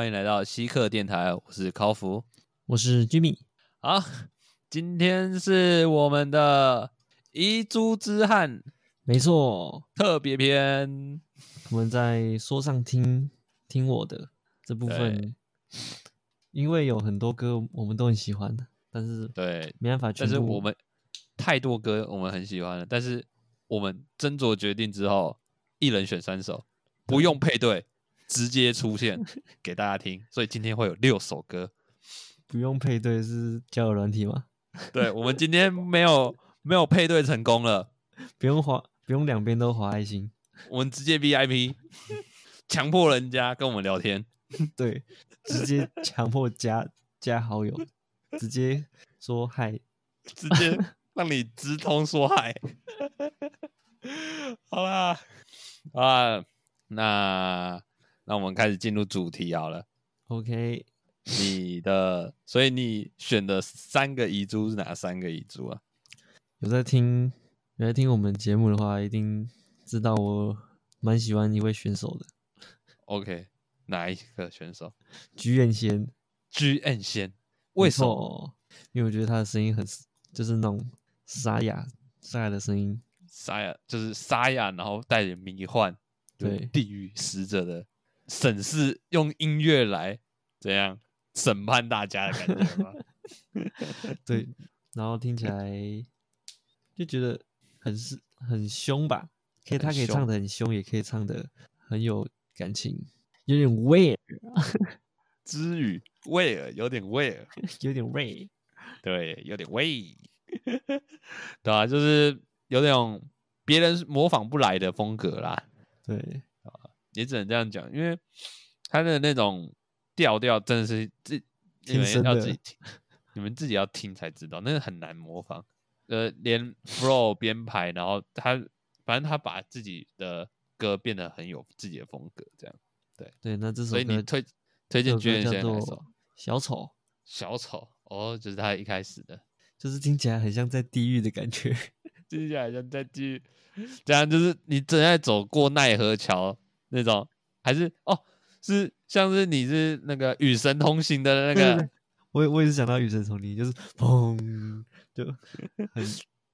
欢迎来到稀客电台，我是考福，我是 Jimmy。好，今天是我们的遗珠之憾没错，特别篇。我们在说上听听我的这部分，因为有很多歌我们都很喜欢的，但是对没办法，但是我们太多歌我们很喜欢了，但是我们斟酌决定之后，一人选三首，不用配对。直接出现 给大家听，所以今天会有六首歌，不用配对是交友软体吗？对，我们今天没有 没有配对成功了，不用划，不用两边都划爱心，我们直接 VIP，强迫人家跟我们聊天，对，直接强迫加加好友，直接说嗨，直接让你直通说嗨，好啦，啊，那。那我们开始进入主题好了。OK，你的，所以你选的三个遗珠是哪三个遗珠啊？有在听有在听我们节目的话，一定知道我蛮喜欢一位选手的。OK，哪一个选手？居燕仙。居燕仙，为什么？因为我觉得他的声音很，就是那种沙哑沙哑的声音，沙哑就是沙哑，然后带点迷幻，对地狱使者的。审视用音乐来怎样审判大家的感觉吗？对，然后听起来就觉得很是很凶吧？可以，他可以唱的很凶，也可以唱的很有感情，有点味儿。之语味儿有点味儿，有点味，对，有点味，对啊，就是有点别人模仿不来的风格啦。对。也只能这样讲，因为他的那种调调真的是自你们要自己听，你们自己要听才知道，那个很难模仿。呃，连 flow 编排，然后他反正他把自己的歌变得很有自己的风格，这样。对对，那这首所以你推推荐娟叫做小丑，小丑哦，就是他一开始的，就是听起来很像在地狱的感觉，听起来像在地狱，这样就是你正在走过奈何桥。那种还是哦，是像是你是那个与神同行的那个，我我也是想到与神同行，就是砰，就很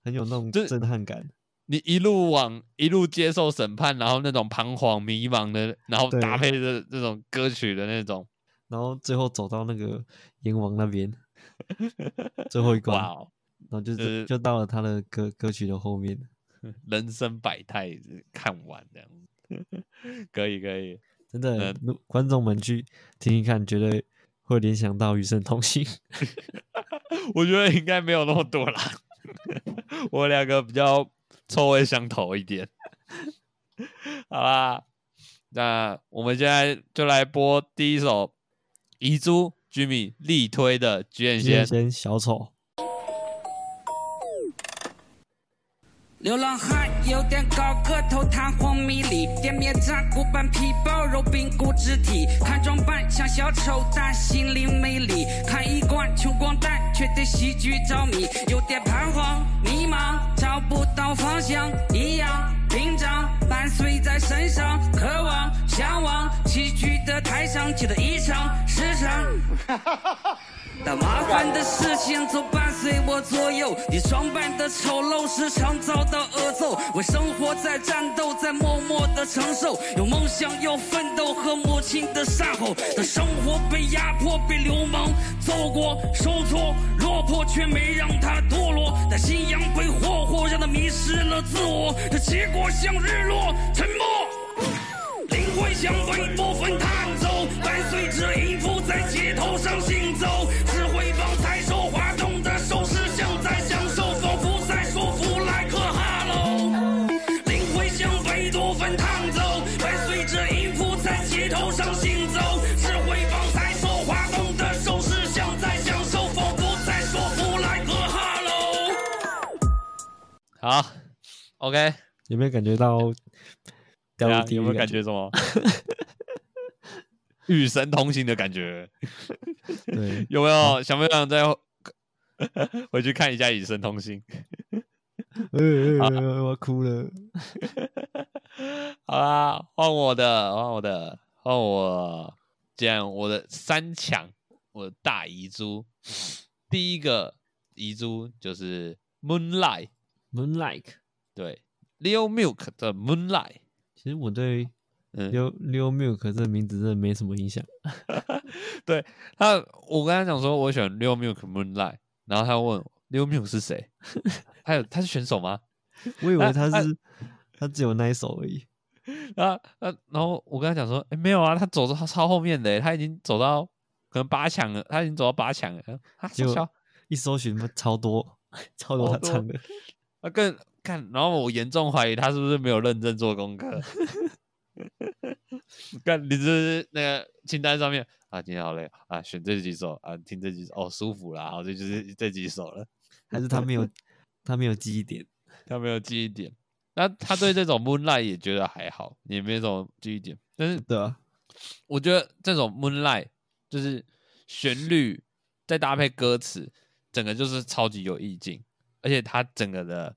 很有那种震撼感。你一路往一路接受审判，然后那种彷徨迷茫的，然后搭配着这种歌曲的那种，然后最后走到那个阎王那边，最后一关，然后就是就到了他的歌歌曲的后面，人生百态看完这样。可以可以，真的，观众们去听听看，绝对会联想到《与神同行》。我觉得应该没有那么多啦，我两个比较臭味相投一点。好啦，那我们现在就来播第一首遗珠 Jimmy 力推的《菊仙仙小丑》。流浪汉有点高个头，弹簧迷离，店面战骨板皮包肉，冰骨肢体。看装扮像小丑，但心灵美丽。看衣冠穷光蛋，却对戏剧着迷。有点彷徨迷茫，找不到方向。一样屏障伴随在身上，渴望向往戏剧的台上，记得一场时常。当麻烦的事情总伴随我左右，你装扮的丑陋时常遭到恶揍。为生活在战斗，在默默的承受，有梦想，有奋斗和母亲的善后。当生活被压迫，被流氓揍过，受挫落魄，却没让他堕落。但信仰被霍霍，让他迷失了自我。这结果像日落，沉默。灵魂像被部分探走，伴随着音符街头上行走。智慧帮菜手滑动的手势像在享受，仿佛在说弗莱克哈喽。灵魂像被部分弹走，伴随着音符在街头上行走。智慧帮菜手滑动的手势像在享受，仿佛在说弗莱克哈喽。好，OK，有没有感觉到？有没有感觉什么？与神同行的感觉？对，有没有想不想再 回去看一下《与神同行》？我哭了。好啦，换我的，换我的，换我。讲我的三强，我的大遗珠。第一个遗珠就是 Moonlight，Moonlight。对，Leo Milk 的 Moonlight。其实我对嗯，溜溜 milk 这名字真的没什么影响。对他，我跟他讲说我选 Leo Milk Moonlight，然后他问我 Leo Milk 是谁？他有他是选手吗？我以为他他是他只有那一首而已。啊啊！然后我跟他讲说，哎、没有啊，他走到超后面的欸，他已经走到可能八强了，他已经走到八强了。他结果一搜寻超多超多超多他唱的，啊，更看，然后我严重怀疑他是不是没有认真做功课。看你这是那个清单上面啊，今天好累啊，选这几首啊，听这几首哦，舒服啦，好，这就是这几首了。还是他没有他没有记忆点？他没有记忆点，那他对这种 Moonlight 也觉得还好，也没什么记忆点。但是对啊，我觉得这种 Moonlight 就是旋律再搭配歌词，整个就是超级有意境，而且它整个的，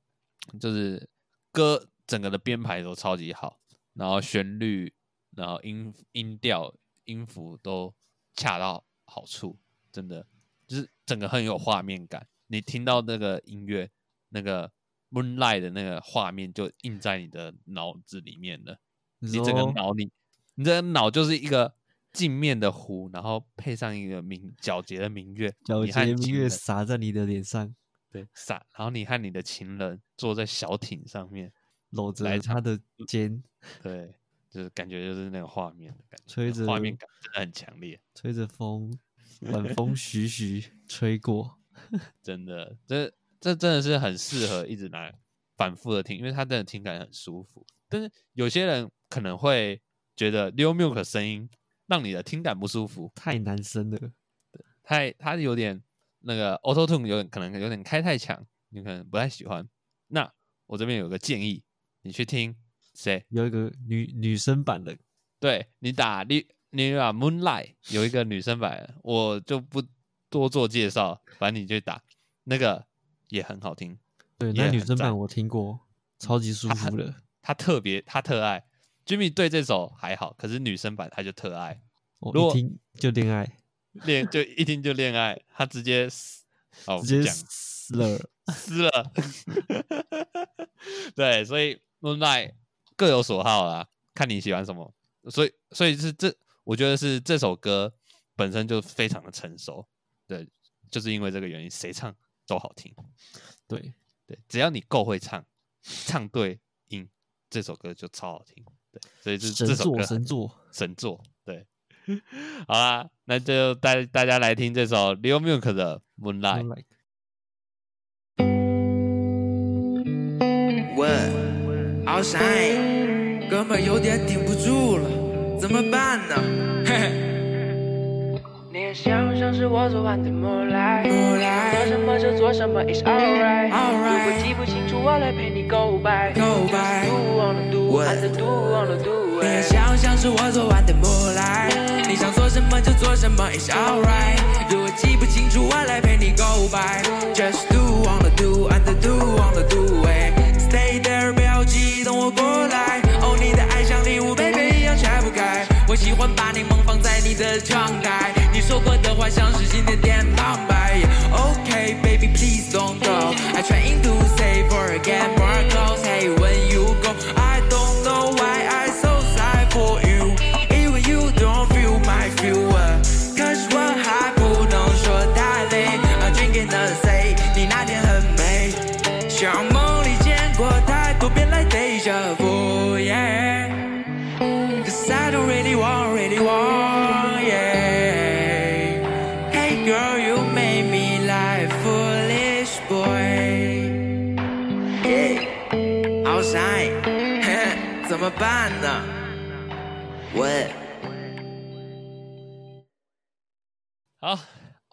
就是歌整个的编排都超级好，然后旋律，然后音音调、音符都恰到好处，真的就是整个很有画面感。你听到那个音乐，那个 Moonlight 的那个画面就印在你的脑子里面了。你你整个脑里，你这个脑就是一个镜面的湖，然后配上一个明皎洁的明月，皎洁明月洒在你的脸上，对洒，然后你和你的情人坐在小艇上面，搂来着他的肩，对，就是感觉就是那个画面的感觉，吹着画面感真的很强烈，吹着风，晚风徐徐吹过。真的，这这真的是很适合一直拿反复的听，因为它真的听感很舒服。但是有些人可能会觉得 Leo Milk 的声音让你的听感不舒服，太男生了，太他有点那个 Auto Tune 有点可能有点开太强，你可能不太喜欢。那我这边有个建议，你去听谁？有一个女女生版的，对你打你你打 Moonlight 有一个女生版，我就不多做介绍，反正你就打那个也很好听。对，那女生版我听过，超级舒服的。他特别他特爱，Jimmy 对这首还好，可是女生版他就特爱，我如果一听就恋爱，恋就一听就恋爱，他直接撕哦直接讲撕了。撕了。对，所以 Moonlight 各有所好啦，看你喜欢什么。所以，所以是这，我觉得是这首歌本身就非常的成熟。对，就是因为这个原因，谁唱都好听。对，对，只要你够会唱，唱对音，这首歌就超好听。对，所以这神作这首歌神作，神作。对，好啦，那就带大家来听这首 Leo Milk 的 Moonlight。Moonlight 哥们儿有点顶不住了，怎么办呢？嘿嘿。你也想象是我昨晚的 moonlight，Moonlight 做什么就做什么，it's alright。如果记不清楚，我来陪你 go by。Go by do wanna？还是 do wanna do？你也哎想象是我昨晚的 moonlight，你想做什么就做什么，it's alright。如果记不清楚，我来陪你 go by。Just do wanna do and do wanna do，there，不要急，等我过来。哦，你的爱像礼物，baby 一样拆不开。我喜欢把柠檬放在你的窗台，你说过的话像是心的电旁白。OK baby please don't go。I trying to say forget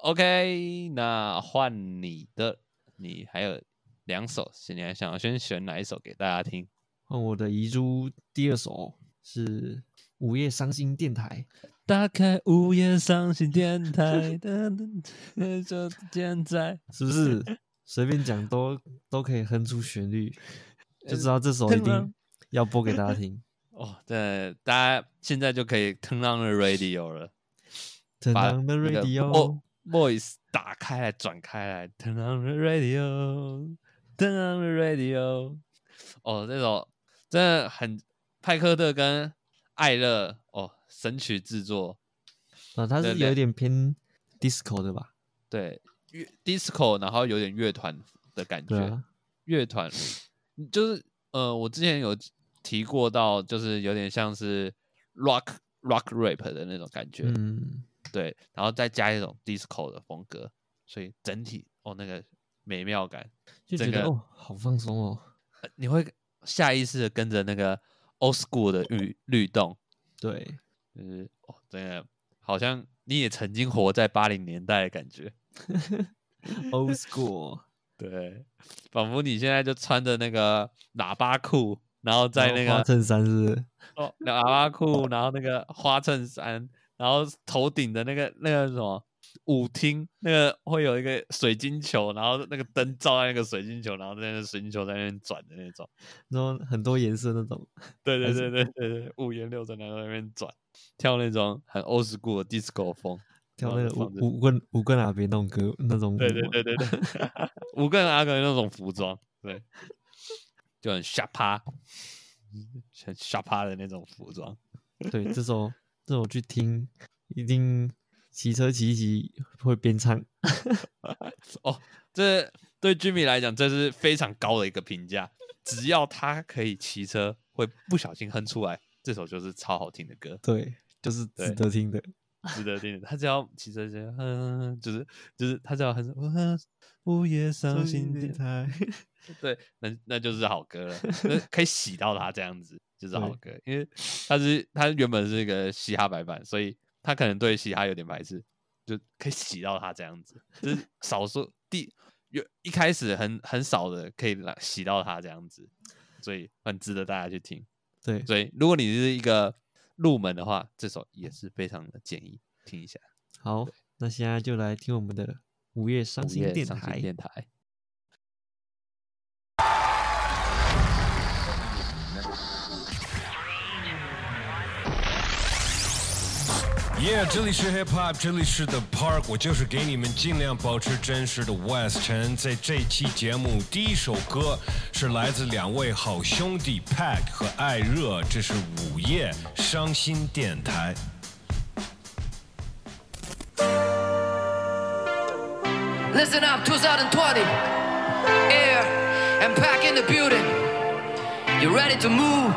，OK，那换你的，你还有两首，是你还想要先选哪一首给大家听？换我的遗珠第二首是午夜伤心电台，打开午夜伤心电台的就现在，是不是随便讲都都可以哼出旋律，就知道这首一定要播给大家听。哦，对，大家现在就可以 turn on the radio 了。把 Turn on the 那个 radio voice 打开来转开来，turn on the radio，turn on the radio。哦，这首真的很派克特跟艾乐哦，神曲制作，啊，它是有一点偏 disco 的吧？对乐 disco，然后有点乐团的感觉，乐团就是呃，我之前有提过到，就是有点像是 rock rock rap 的那种感觉，嗯，对，然后再加一种 disco 的风格，所以整体哦那个美妙感，就觉得哦，好放松哦。呃你会下意识的跟着那个 old school 的律律动，对，就是哦，真的好像你也曾经活在八零年代的感觉，old school，对，仿佛你现在就穿着那个喇叭裤，然后在那个花衬衫是是？哦喇叭裤，然后那个花衬衫，然后头顶的那个那个什么舞厅，那个会有一个水晶球，然后那个灯照在那个水晶球，然后在那个水晶球在那边转的那种。然后很多颜色那种，对对对对对对，五颜六色，然后在那边转，跳那种很 old school 的 disco 风。跳那个五五根五根哪边那种歌那种舞对对对对 对，五个人阿哥那种服装，对，就很下趴，很下趴的那种服装。对，这首这首去听，一定骑车骑一骑会边唱。哦，这对 Jimmy 来讲，这是非常高的一个评价。只要他可以骑车，会不小心哼出来，这首就是超好听的歌，对，就是值得听的。值得听的。他只要骑车就哼，就是就是他只要哼哼午夜伤心电台，对，那那就是好歌了，那可以洗到他这样子就是好歌，因为他是他原本是一个嘻哈白板，所以他可能对嘻哈有点排斥，就可以洗到他这样子，就是少数第有一开始很很少的可以让洗到他这样子，所以很值得大家去听。对，所以如果你是一个入门的话，这首也是非常的建议听一下。好，那现在就来听我们的午夜伤午心。电台。耶这里是 Hip Hop，这里是 The Park，我就是给你们尽量保持真实的 West 陈。在这期节目，第一首歌是来自两位好兄弟 Pack 和艾热，这是午夜伤心电台。Listen up, 2020. Air and pack in the building. You ready to move?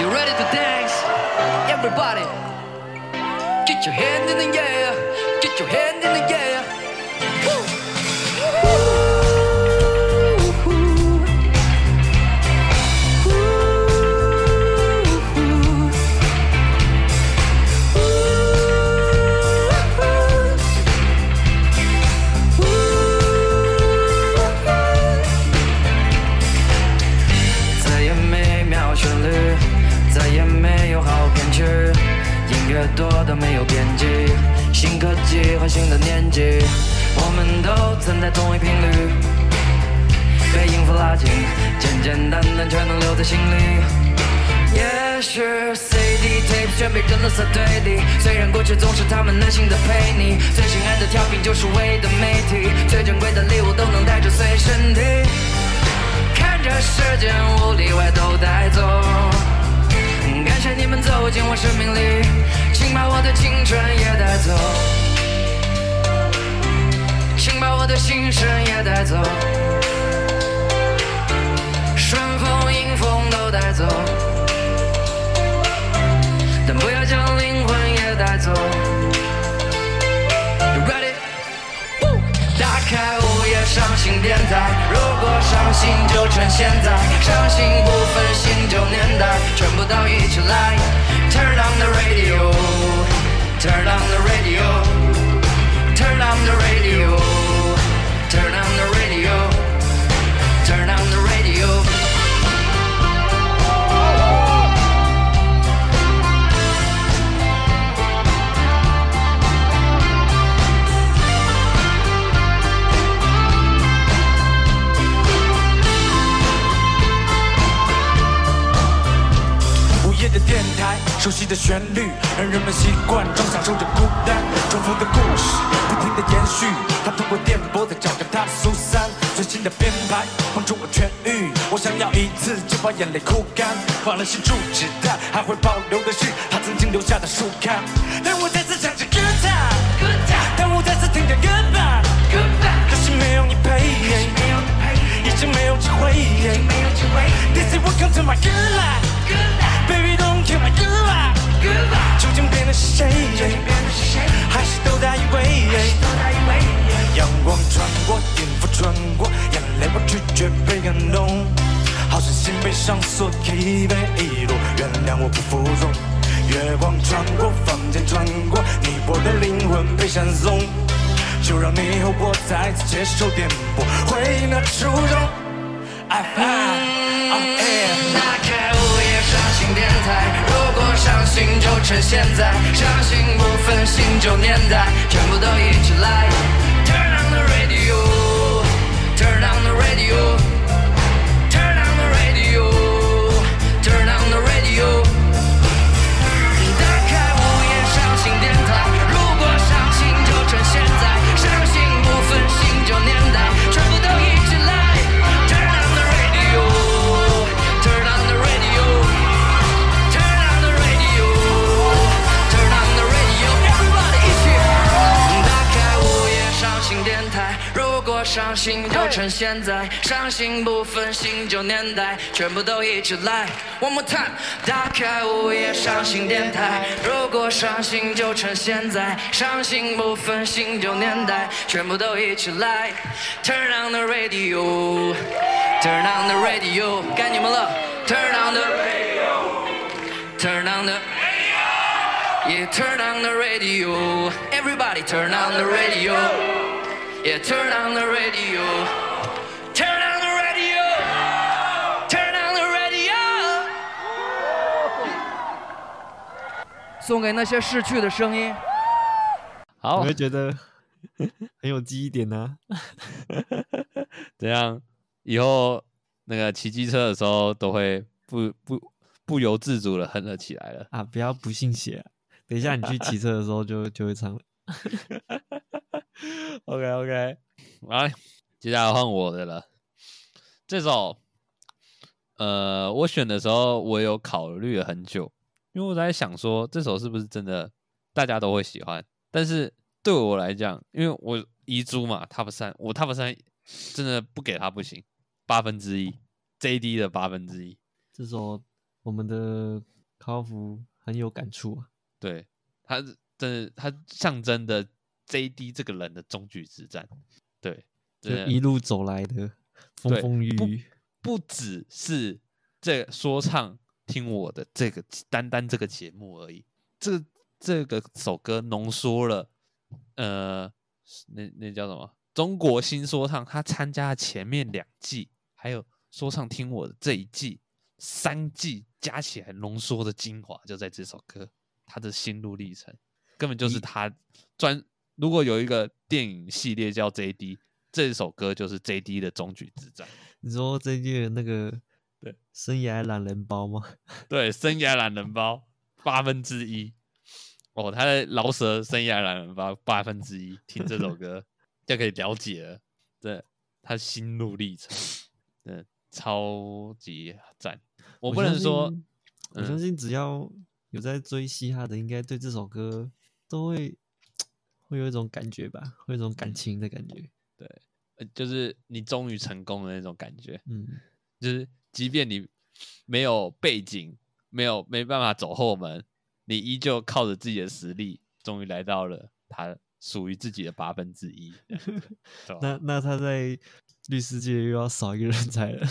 You ready to dance? Everybody, get your hand in the air. Get your hand in the air. 多到没有边际，新科技和新的年纪，我们都曾在同一频率，被音符拉近，简简单单却能留在心里。也许 CD tape 全被扔了垃圾堆里，虽然过去总是他们耐心的陪你，最心爱的调频就是唯一的媒体，最珍贵的礼物都能带着随身听。看着时间无例外都带走，感谢你们走进我生命里，请把我的青春也带走，请把我的心声也带走，顺风迎风都带走，但不要将灵魂也带走。You ready? 打开我伤心电台，如果伤心就趁现在，伤心不分新旧年代，全部都一起来。Turn on the radio, turn on the radio, turn on the radio, turn on 的电台，熟悉的旋律让人们习惯中享受着孤单，重复的故事不停的延续，它通过电波在找着它的苏三，最新的编排帮助我痊愈，我想要一次就把眼泪哭干，换了新住址，但还会保留的是他曾经留下的书刊，当我再次唱着歌唱，已经没有机会，This is welcome to my good life，Baby don't kill my good life，究竟变的是谁？还是都在以为？阳光穿过，音符穿过，眼泪我拒绝被感动，好像心被上锁，疲惫一路，原谅我不服从。月光穿过，房间穿过，你我的灵魂被闪送，就让你和我再次接受颠簸，回忆那初衷。I find on air。打开午夜伤心电台，如果伤心就趁现在，伤心不分新旧年代，全部都一起来。Turn on the radio, turn on the radio, 如果伤心就趁现在，伤心不分新旧年代，全部都一起来。One more time，打开午夜伤心电台，如果伤心就趁现在，伤心不分新旧年代，全部都一起来。Turn on the radio。Turn on the radio，该你们了。Turn on the radio，Turn on the radio，Yeah，Turn on the radio，Everybody turn on the radio radio，Yeah，Turn on the radio，Turn on the radio，Turn on the radio。送给那些逝去的声音。好我，会觉得很有记忆点啊呢、怎样？以后那个骑机车的时候都会不不不由自主的哼了起来了。啊。不要不信邪、啊，等一下你去骑车的时候就就会唱了。OK OK，来，接下来换我的了。这首，呃，我选的时候我有考虑了很久，因为我在想说这首是不是真的大家都会喜欢。但是对我来讲，因为我遗珠嘛，Top 三，我 Top 三真的不给他不行，八分之一，JD 的八分之一。这首我们的康福很有感触啊。对，他是真的，他象征的 JD 这个人的终局之战。对，就真的一路走来的风风雨雨，不只是这说唱听我的这个单单这个节目而已，这这个首歌浓缩了，呃，那那叫什么？中国新说唱，他参加了前面两季，还有说唱听我的这一季，三季加起来浓缩的精华就在这首歌，他的心路历程根本就是他专。如果有一个电影系列叫 JD，这首歌就是 JD 的终局之战。你说这届那个对生涯懒人包吗？对，生涯懒人包八分之一。哦，他的饶舌生涯懒人包八分之一，听这首歌 就可以了解了，对他心路历程，对超级赞。我不能相说信，我相嗯信只要有在追嘻哈的，应该对这首歌都会会有一种感觉吧，会有一种感情的感觉。对呃就是你终于成功的那种感觉，嗯，就是即便你没有背景，没有没办法走后门，你依旧靠着自己的实力，终于来到了他属于自己的八分之一。那那他在律师界又要少一个人才了。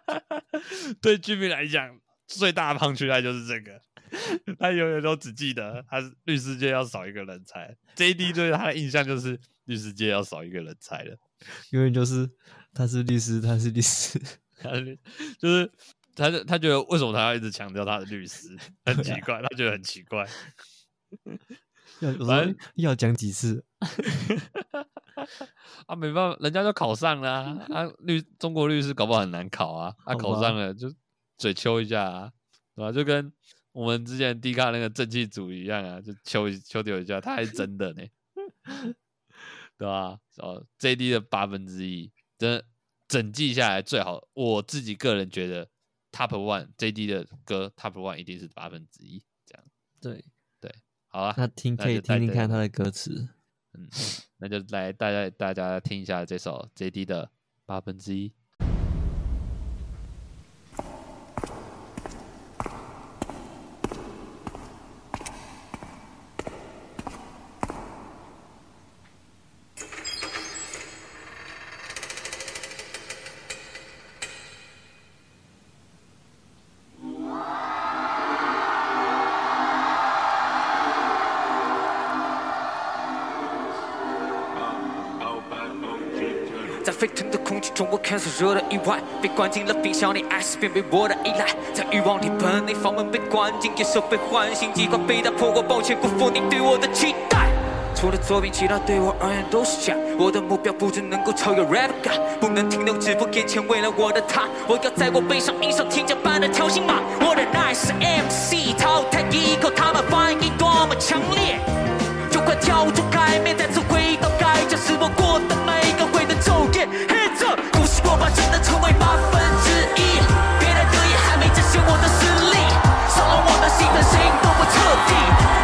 对居民来讲，最大的胖区他就是这个，他永远都只记得他是律师界要少一个人才。JD 对他的印象就是律师界要少一个人才了，永远就是他是律师，他是律师。他是就是他就他觉得为什么他要一直强调他的律师，很奇怪，他觉得很奇怪。要要讲几次？啊，没办法，人家就考上了啊！啊律中国律师搞不好很难考啊，啊，考上了就嘴抽一下啊，对吧？就跟我们之前 D 卡那个正气组一样啊，就求求丢一下，他还是真的呢，对吧？哦，JD 的八分之一，真整季下来最好，我自己个人觉得 Top One JD 的歌 Top One 一定是八分之一，这样对，对，好啊，那听可以听听看他的歌词。嗯，那就来大家大家听一下这首 JD 的八分之一。在沸腾的空气中，我看所热的意外，被关进了冰箱里，爱是变为我的依赖。在欲望里奔，内房门被关紧，野兽被唤醒，计划被打破，我抱歉辜负你对我的期待。除了作品，其他对我而言都是假。我的目标不只能够超越 rap god，不能停留止步眼前，为了我的他，我要在我背上印上天价般的条形码。我的 nice MC 淘汰一口，他们反应多么强烈，就快跳出海面，再次回到该家，是我过真的成为八分之一，别来得意还没展现我的实力，少了我的兴奋，谁都不彻底。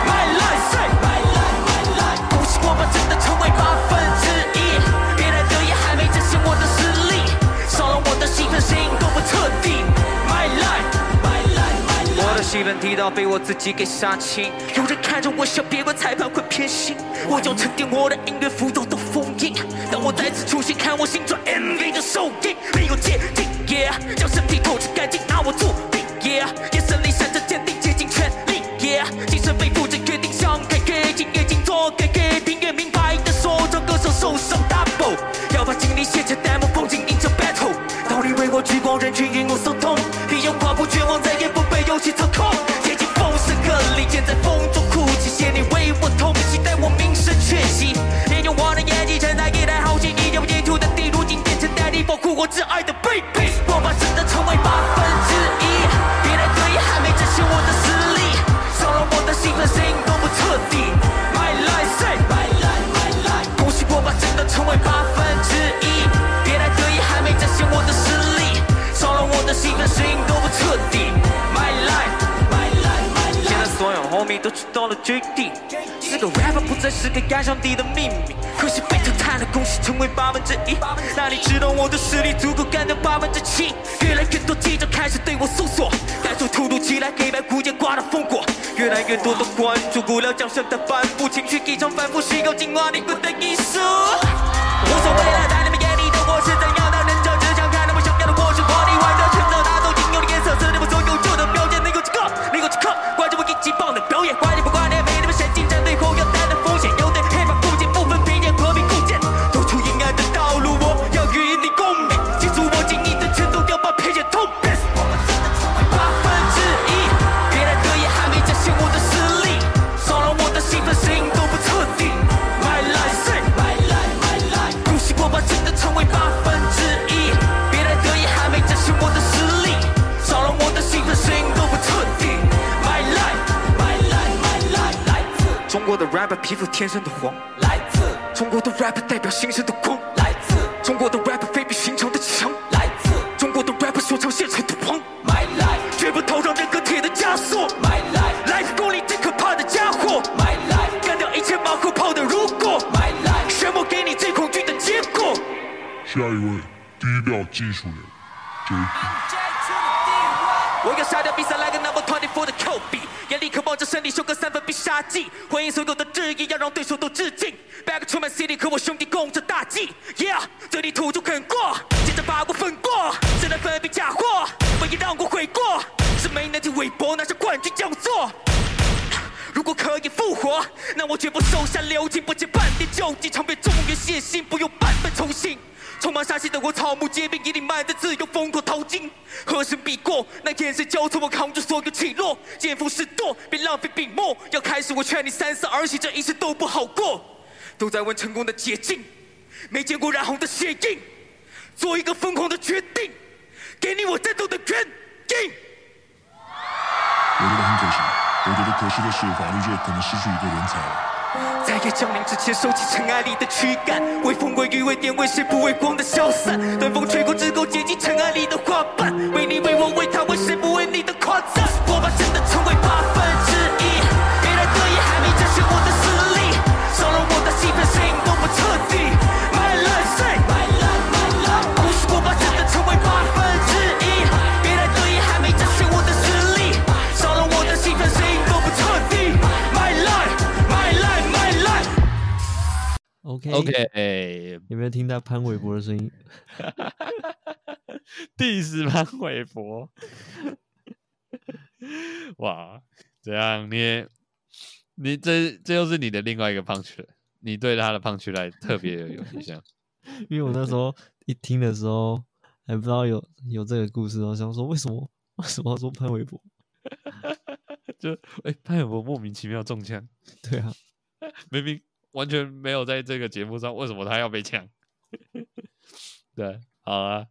My life say my life my life，恭喜我把真的成为八分之一，别来得意还没展现我的实力，少了我的兴奋，谁都不彻底。My life my life my life，我的兴奋提到被我自己给杀青，有人看着我笑，别怪裁判会偏心，我要沉淀我的音乐浮动的封印。当我再次出现，看我新转 MV 的首映，没有界定，yeah，将身体透支干净，拿我作弊，yeah，眼神里闪着坚定，竭尽全力，yeah，精神背负着约定，想改给进越进做给给平越明白的说，让歌手受伤 double，要把精力卸下 demo，放进印象 battle，道理为我聚光，人群引我骚动，理由跨步绝望，再也不被游戏操控，我的兴奋，谁都不彻底。My life my life my life，现在所有 homie 都知道了决定，是个 rapper 不再是个压箱底的秘密。可惜被淘汰了，恭喜成为八分之一。那你知道我的实力足够干掉八分之七？越来越多记者开始对我搜索，感受突如其来黑白古剑刮的风果，越来越多的关注不了掌声的反复，情绪一场反复，虚构进化灵魂的艺术。无所谓了，在你国的 rapper 皮肤天生的黄，来自中国的 rapper 代表新生的光，来自中国的 rapper 非比寻常的强，来自中国的 rapper 说唱现场的王。My life 绝不头上任何铁的枷锁。My life life 功力最可怕的家伙。My life 干掉一切马后炮的如果。My life 什么给你最恐惧的结果。下一位，低调技术人 JD。杀掉比赛来个 number twenty four 的 Kobe，眼里渴望着胜利，收割三分必杀技，回应所有的质疑，要让对手都致敬。Back to my city，和我兄弟共着大计，Yeah，这里土著啃过，接着把我粉过，谁来分辨假货？唯一让我悔过，是没能听韦伯拿下冠军讲座。如果可以复活，那我绝不手下留情，不见半点救济，场面中原血腥，不用半分重新。充满杀气的我，草木皆兵，一定迈的自由，风头淘金。和神比过，那眼神交错，我扛住所有起落，见风使舵，别浪费笔墨。要开始，我劝你三思而行，这一世都不好过。都在问成功的捷径，没见过染红的血印，做一个疯狂的决定，给你我战斗的原因。我觉得很可惜。我觉得可惜的是，法律界可能失去一个人才了。在夜降临之前，收起尘埃里的躯干，微风微雨为电为谁不为光的消散？等风吹过，只够接近尘埃里的花瓣。为你为我为他，为谁不为你的夸赞？我把真的成为八分之一，别来得意还没展现我的实力，少了我的戏份，谁都不彻底。OK OK，有没有听到潘玮柏的声音？第十潘玮柏，哇，这样你你这这又是你的另外一个胖曲了，你对他的胖曲来特别有 有印象。因为我那时候一听的时候还不知道有有这个故事，我想说为什么为什么要说潘玮柏？就哎、潘玮柏莫名其妙中枪，对啊，明明完全没有在这个节目上，为什么他要被抢？对，好啊，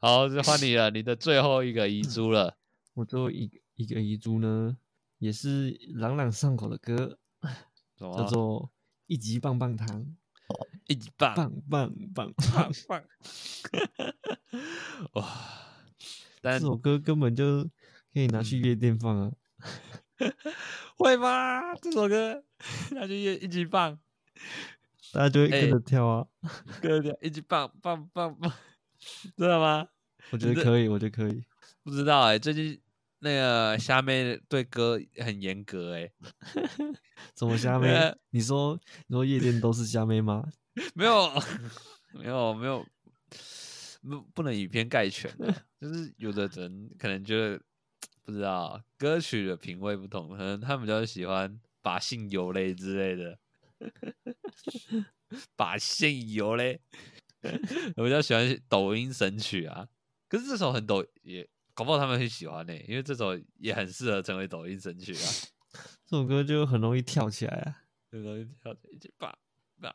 好，就换你了，你的最后一个遗珠了。我最后一个一个遗珠呢，也是朗朗上口的歌，叫做《一级棒棒糖》，一级棒棒棒棒棒棒。棒，哇！但这首歌根本就可以拿去夜店放啊！会吗？这首歌那就一一级棒，大家就会跟哎着跳啊！跟着跳一起棒棒棒棒，知道 吗？我觉得可以，我觉得可以。不知道哎、最近那个虾妹对歌很严格哎、怎么虾妹呃？你说你说夜店都是虾妹吗？没有没有没有，不不能以偏概全啊，就是有的人可能觉得不知道歌曲的品味不同，可能他们比较喜欢把性游类之类的，把线游嘞，我比较喜欢抖音神曲啊。可是这首很抖，也搞不好他们很喜欢呢、因为这首也很适合成为抖音神曲啊。这首歌就很容易跳起来啊！这个东西跳一起吧吧。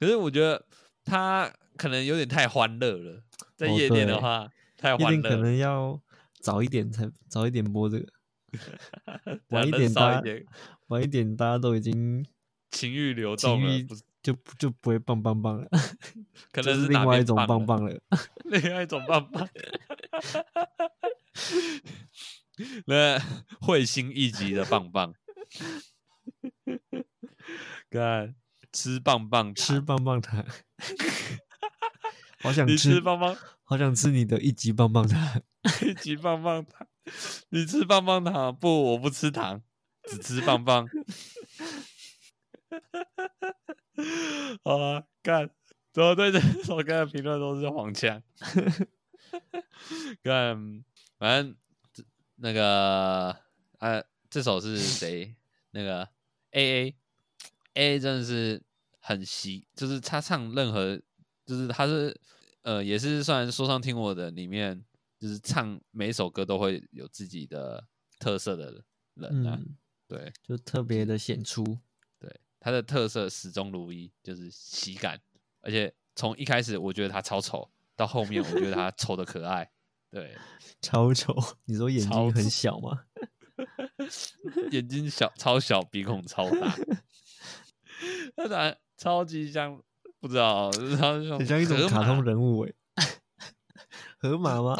可是我觉得他可能有点太欢乐了，在哦夜店的对话太欢乐了，能要早一点才早一点播这个，晚一人点大家少一点，晚一点大家都已经情欲流动了，不是就不就不会棒棒棒了，可能是另外一种棒，棒棒了。另外一种棒棒。那会心一击的棒棒，看吃棒棒吃，棒棒糖，好想吃棒棒，好想吃你的一级棒棒糖。一级棒棒糖，你吃棒棒糖不？我不吃糖，只吃棒棒。好啊，干！怎么对这首歌的评论都是黄腔？干，反正这那个啊，这首是谁？那个 A A A 真的是很习，就是他唱任何，就是他是呃，也是算说唱听我的里面，就是唱每首歌都会有自己的特色的人啊。嗯，对就特别的显出。对，他的特色始终如一，就是喜感，而且从一开始我觉得他超丑，到后面我觉得他丑的可爱。对，超丑！你说眼睛很小吗？眼睛小超小，鼻孔超大，他长得超级像，不知道，很像一种卡通人物诶。河马吗？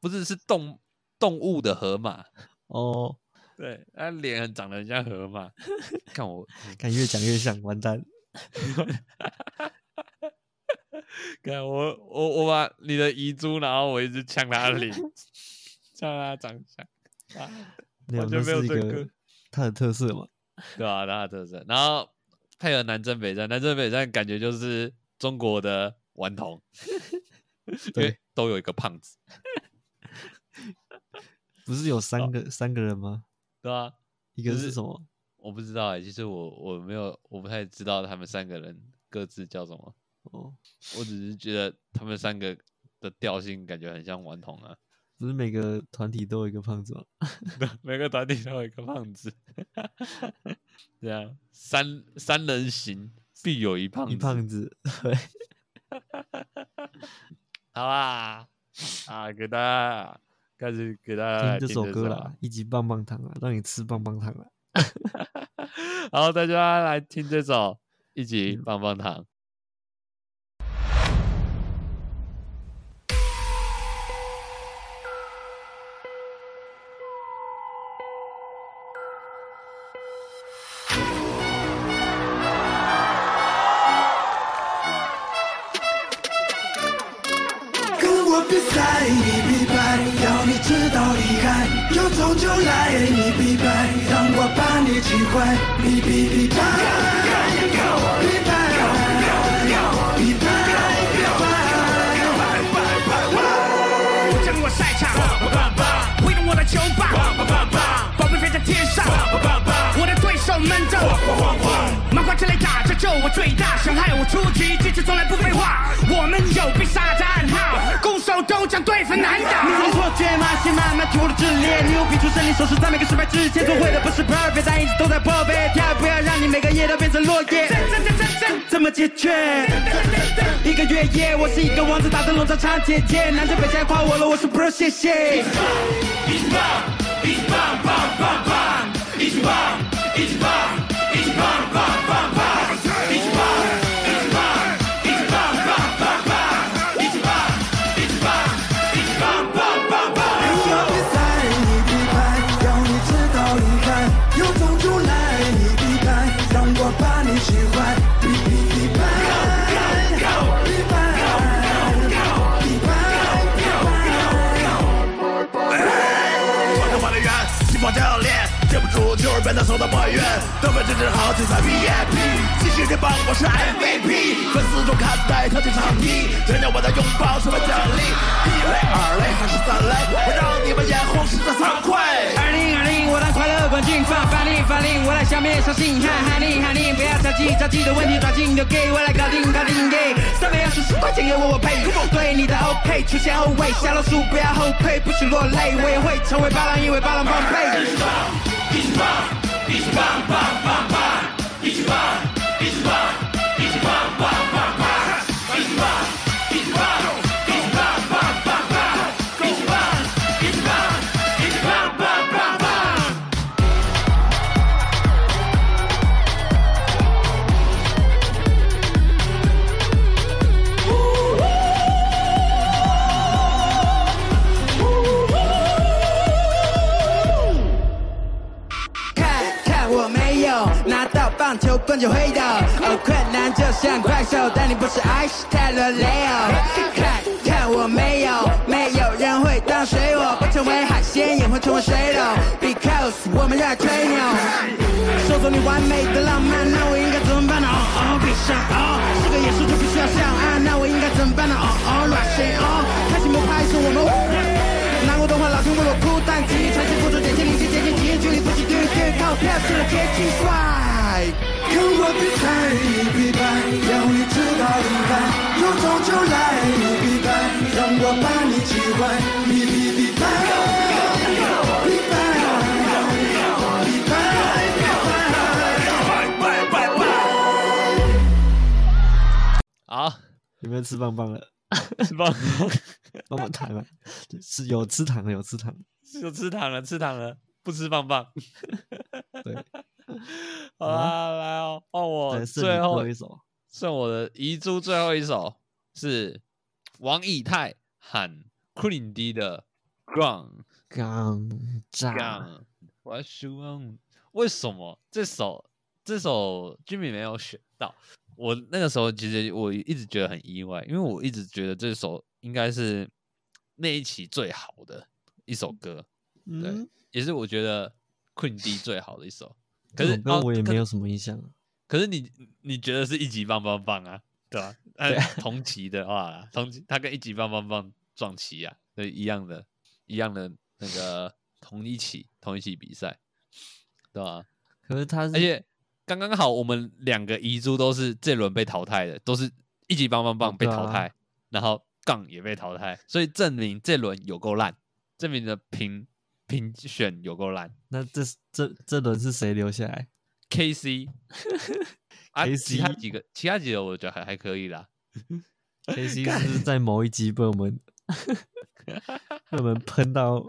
不是是动动物的河马。哦，对，他脸很长得很像河马。看我，看越讲越像，完蛋！看我，我我把你的遗珠，然后我一直呛他的脸，呛他长相，啊，完全没有这个歌它的特色嘛。对吧、他的特色，然后配合南征北战，南征北战感觉就是中国的顽童，因为都有一个胖子，不是有哦三个三个人吗？对啊、一个是是什么？我不知道哎、其实我我没有，我不太知道他们三个人各自叫什么。哦，我只是觉得他们三个的调性感觉很像顽童啊，不是每个团体都有一个胖子吗？每个团体都有一个胖子，这样三三人行必有一胖子，一胖子，对，好啦，啊，给大家开始给大家听这首歌啦啦，。一级棒棒糖啊，让你吃棒棒糖了。好，大家来听这首一起嗯棒棒糖。怪最大，想害我出击，机智从来不废话。我们有必杀的暗号，攻守都将对方难倒。你错觉吗？先慢慢体我的炽烈，牛逼出身，你手势在每个失败之前做会的不是 perfect，但一直都在破费。跳，不要让你每个夜都变成落叶。怎么解决？一个月夜，我是一个王子，打灯笼照唱姐姐，南征北下夸我了，我是 bro，谢谢。一起棒，一起棒，一起棒，棒棒棒，一起棒，一起棒真正好，精彩 VIP，继续这棒我是 MVP，粉丝中看待特技场地，天天我的拥抱是份奖励。一垒、二垒还是三垒，我让你们眼红实在惭愧。二零二零，我当快乐冠军，发发令发令，我来消灭伤心，喊喊令喊令，不要着急着急的问题抓紧就给我来搞定搞定给，三百二十块钱给我我赔，对你的 OK 出现后卫，小老鼠不要后退，不许落泪，我也会成为巴郎，因为巴郎棒一起棒棒棒棒一起棒一起棒。棒球棍就挥倒，哦，困难就像怪兽，但你不是爱是泰勒雷欧。看看我没有，没有人会当水我，不成为海鲜也会成为水流，because 我们热爱吹牛。收走你完美的浪漫，那我应该怎么办呢？哦哦，闭上哦，是个野兽就必须要上岸，那我应该怎么办呢？哦哦，软心哦，开心不拍手我们。南国动画老天为我哭，但记忆传奇付出点心，临近接近近距离不及对对，靠票是了接近帅。跟我比赛，你必败，要你知道厉害。有种就来，你必败，让我把你击坏。你必必败，必败，必败，必败。好，有没有吃棒棒了？吃棒棒棒糖啊，是有吃糖的，有吃糖。有吃糖了，吃糖了，不吃棒棒。对，好啦，来哦，换我最后一首。剩我的遗珠最后一首是王以太喊 Queen D 的 Ground 刚炸，Ground。我希望为什么这首这首 Jimmy 没有选到？我那个时候其实我一直觉得很意外，因为我一直觉得这首应该是那一期最好的一首歌，对，嗯，也是我觉得 Queen D 最好的一首。可是这首歌哦可我也没有什么印象啊。可是你你觉得是一级棒棒棒啊，对吧、按对同期的话，同期他跟一级棒棒棒撞期啊，对，一样的，一样的那个同一起同一起比赛，对吧、可是他是，而且刚刚好，我们两个遗珠都是这轮被淘汰的，都是一级棒棒棒被淘汰，然后杠也被淘汰，所以证明这轮有够烂，证明的评评选有够烂。那这这这轮是谁留下来？K C 啊，KC 其他几个其他几个我觉得还还可以啦。K C 是不是在某一集被我们被我们喷到，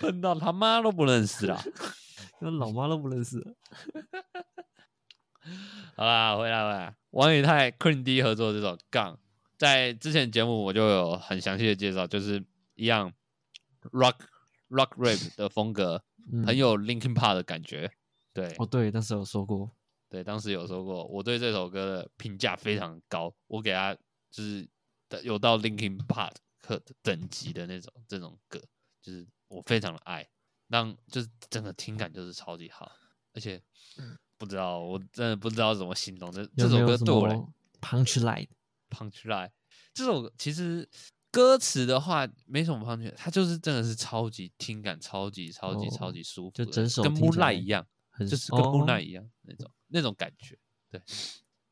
喷到他妈都不认识了。那老妈都不认识了。好啦，回来回来，王宇泰 Queen D 合作这首《杠》，在之前节目我就有很详细的介绍，就是一样 rock rock rap 的风格，嗯很有 Linkin Park 的感觉。对，哦，对，当时有说过，对，当时有说过，我对这首歌的评价非常高，我给他就是的有到 Linkin Park 的等级的那种这种歌，就是我非常的爱，让就是整个听感就是超级好，而且不知道我真的不知道怎么形容这这首歌对我来么 punch line？punch line 这首其实歌词的话没什么 punch，line，它就是真的是超级听感超级超级哦超级舒服的，就整首跟听起 Moonlight 一样，就是跟哦 Moonlight 一样那种那种感觉，对。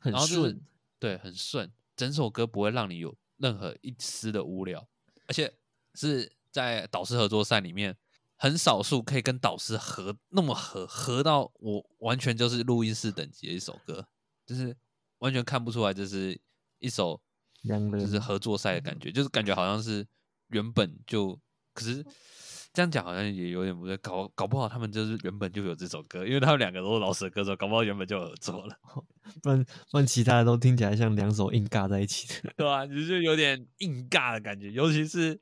很顺，对，很顺，整首歌不会让你有任何一丝的无聊，而且是在导师合作赛里面很少数可以跟导师合那么合，合到我完全就是录音室等级的一首歌，就是完全看不出来这是一首就是合作赛的感觉，就是感觉好像是原本就，可是这样讲好像也有点不对，搞搞不好他们就是原本就有这首歌，因为他们两个都是老师的歌手，搞不好原本就有合作了。不然不然其他的都听起来像两首硬尬在一起的。对吧、就是有点硬尬的感觉，尤其是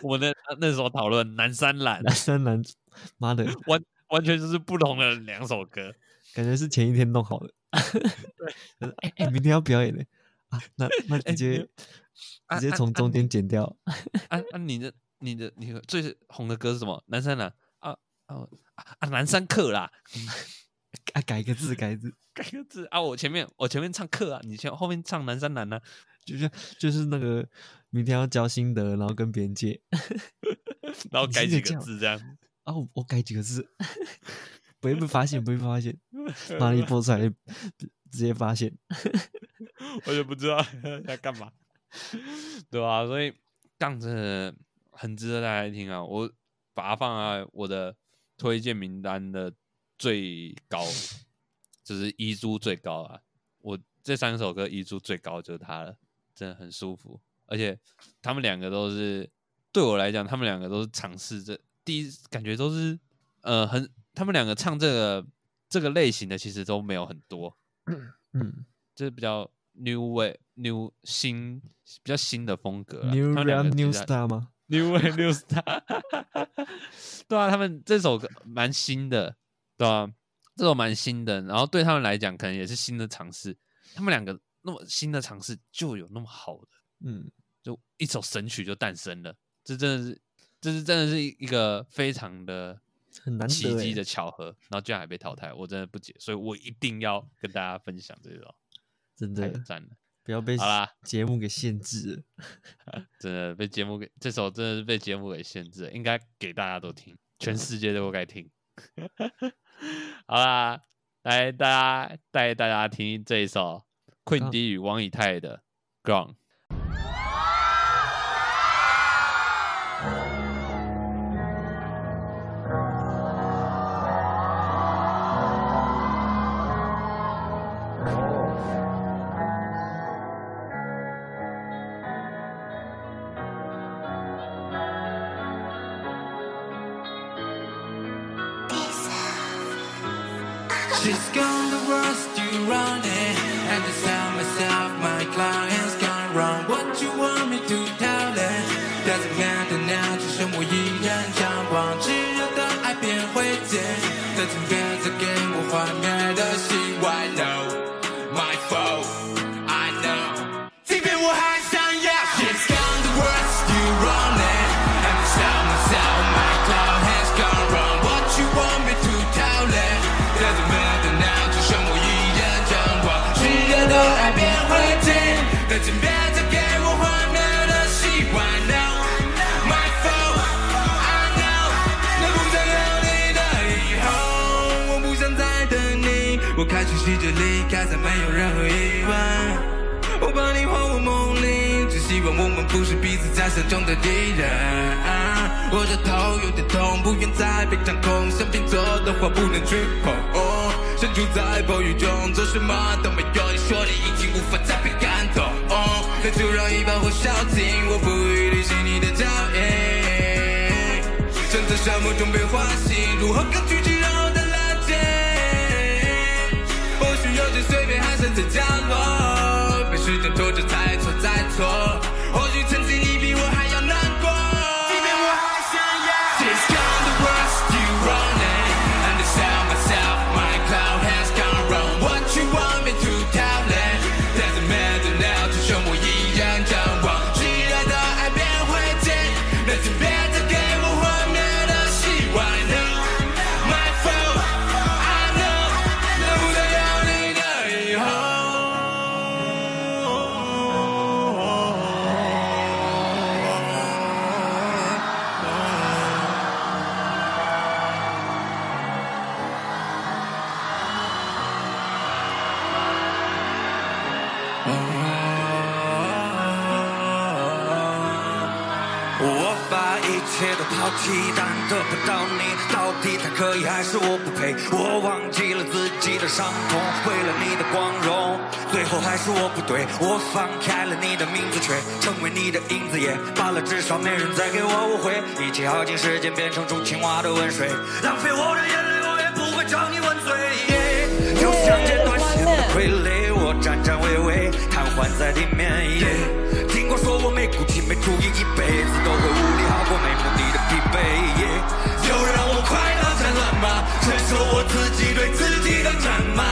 我那那时候讨论南山蓝，南山南，妈的，完完全就是不同的两首歌。感觉是前一天弄好的。对，哎哎，明天要表演的 啊，那那直接啊直接从中间剪掉。啊啊！你的你的你最红的歌是什么？南山南啊啊啊！南山客啦，啊，改个字，改个字，改个字啊！我前面我前面唱客啊，你前后面唱南山南呢、就是就是那个明天要交心得，然后跟别人借然后改几个字这样。啊，我我改几个字，不会被发现，不会被发现，妈的一播出来直接发现。我也不知道 要干嘛，对吧、所以杠真的很值得大家听啊！我把它放在我的推荐名单的最高，就是遗珠最高啊！我这三首歌遗珠最高就是它了，真的很舒服，而且他们两个都是对我来讲，他们两个都是尝试这第一感觉都是呃很，他们两个唱这个这个类型的其实都没有很多，嗯。就是比较 new way new 新比较新的风格他们两 New Star 吗？New Way New Star，对啊，他们这首歌蛮新的，对啊，这首蛮新的，然后对他们来讲可能也是新的尝试，他们两个那么新的尝试就有那么好的，嗯，就一首神曲就诞生了，这真的是，这是真的是一个非常的很难得奇迹欸的巧合，然后居然还被淘汰，我真的不解，所以我一定要跟大家分享这首，真的太赞了，不要被好啦节目给限制了。真的被节目给这首真的是被节目给限制了，应该给大家都听，全世界都该听。好啦，来大家带大家听这一首困迪与王以太的《Ground》。试着离开，再没有任何疑问。我把你还我梦里，只希望我们不是彼此假想中的敌人。我的头有点痛，不愿再被掌控，想拼凑的话不能触碰。身处在暴雨中，做什么都没用，你说你已经无法再被感动。那就让一把火烧尽，我不予理，是你的脚印。站在沙漠中被唤醒，如何抗拒？在角落，被时间拖着再错再错。我？忘记了自己的伤痛，为了你的光荣，最后还是我不对。我放开了你的名字，却成为你的影子，也罢了，至少没人再给我误会。一切耗尽时间，变成种青蛙的温水，浪费我的眼泪，我也不会找你问罪。就像剪断线的傀儡，我颤颤巍巍，瘫痪在地面。听过说我没骨气，没注意，一辈子都会无力，好过没目的的疲惫。就让我快乐灿烂吧，承受我自己对自己的战骂。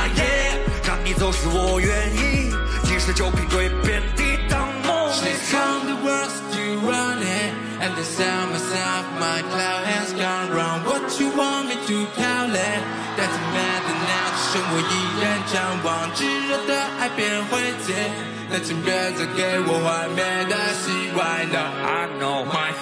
让你走是我愿意，今世就凭对遍地当梦。She's on the worst you running, and I tell myself my cloud has gone wrong. What you want me to tell it? Doesn't matter now，只剩我一人张望，炙热的爱变灰烬。那请别再给我幻灭的希望。No, I know my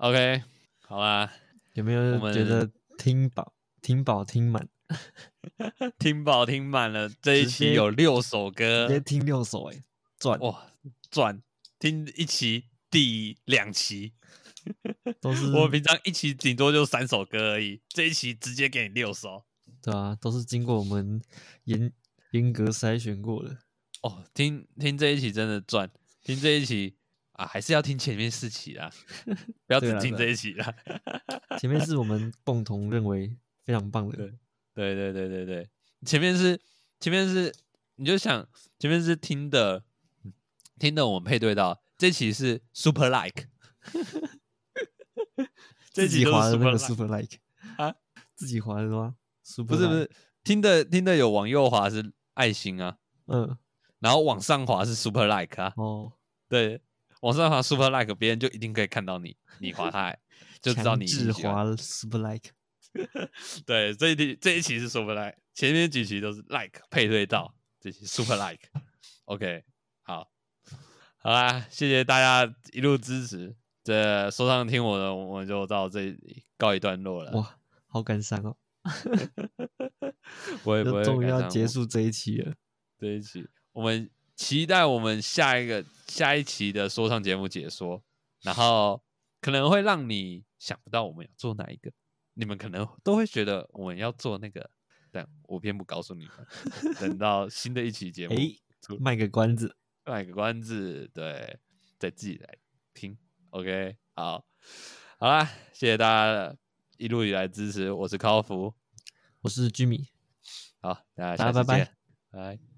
OK，好啦，有没有觉得听饱、听饱、听满？听饱听满了，这一期有六首歌直，接听六首哎，赚哇，赚！听一期第两期，都是 我平常一期顶多就三首歌而已，这一期直接给你六首。对啊，都是经过我们严严格筛选过的。哦，听听这一期真的赚，听这一期啊，还是要听前面四期啦，不要只听这一期啦。前面是我们共同认为非常棒的，对对对对对，前面是前面是，你就想前面是听的听的，我们配对到这期是 Super Like，这自己集都是那个 Super super like 啊，自己滑的吗？不是不是，听的听的有往右滑是爱心啊，嗯，然后往上滑是 Super Like 啊，哦，对，往上滑 Super Like，别人就一定可以看到你，你滑他，就知道你强制喜欢划了 super like，对，这一题这一期是 Super Like，前面几期都是 Like 配对到，这期 Super Like。OK，好，好啦，谢谢大家一路支持。这说唱听我的，我们就到这里告一段落了。哇，好感伤哦，我 也不会，就终于要结束这一期了。这一期，我们期待我们下一个下一期的说唱节目解说，然后可能会让你想不到我们要做哪一个，你们可能都会觉得我们要做那个，但我偏不告诉你们，等到新的一期节目卖个关子，卖个关子，对，再自己来听。OK，好，好啦，谢谢大家一路以来支持，我是高福，我是居米，好，大家下次见，拜。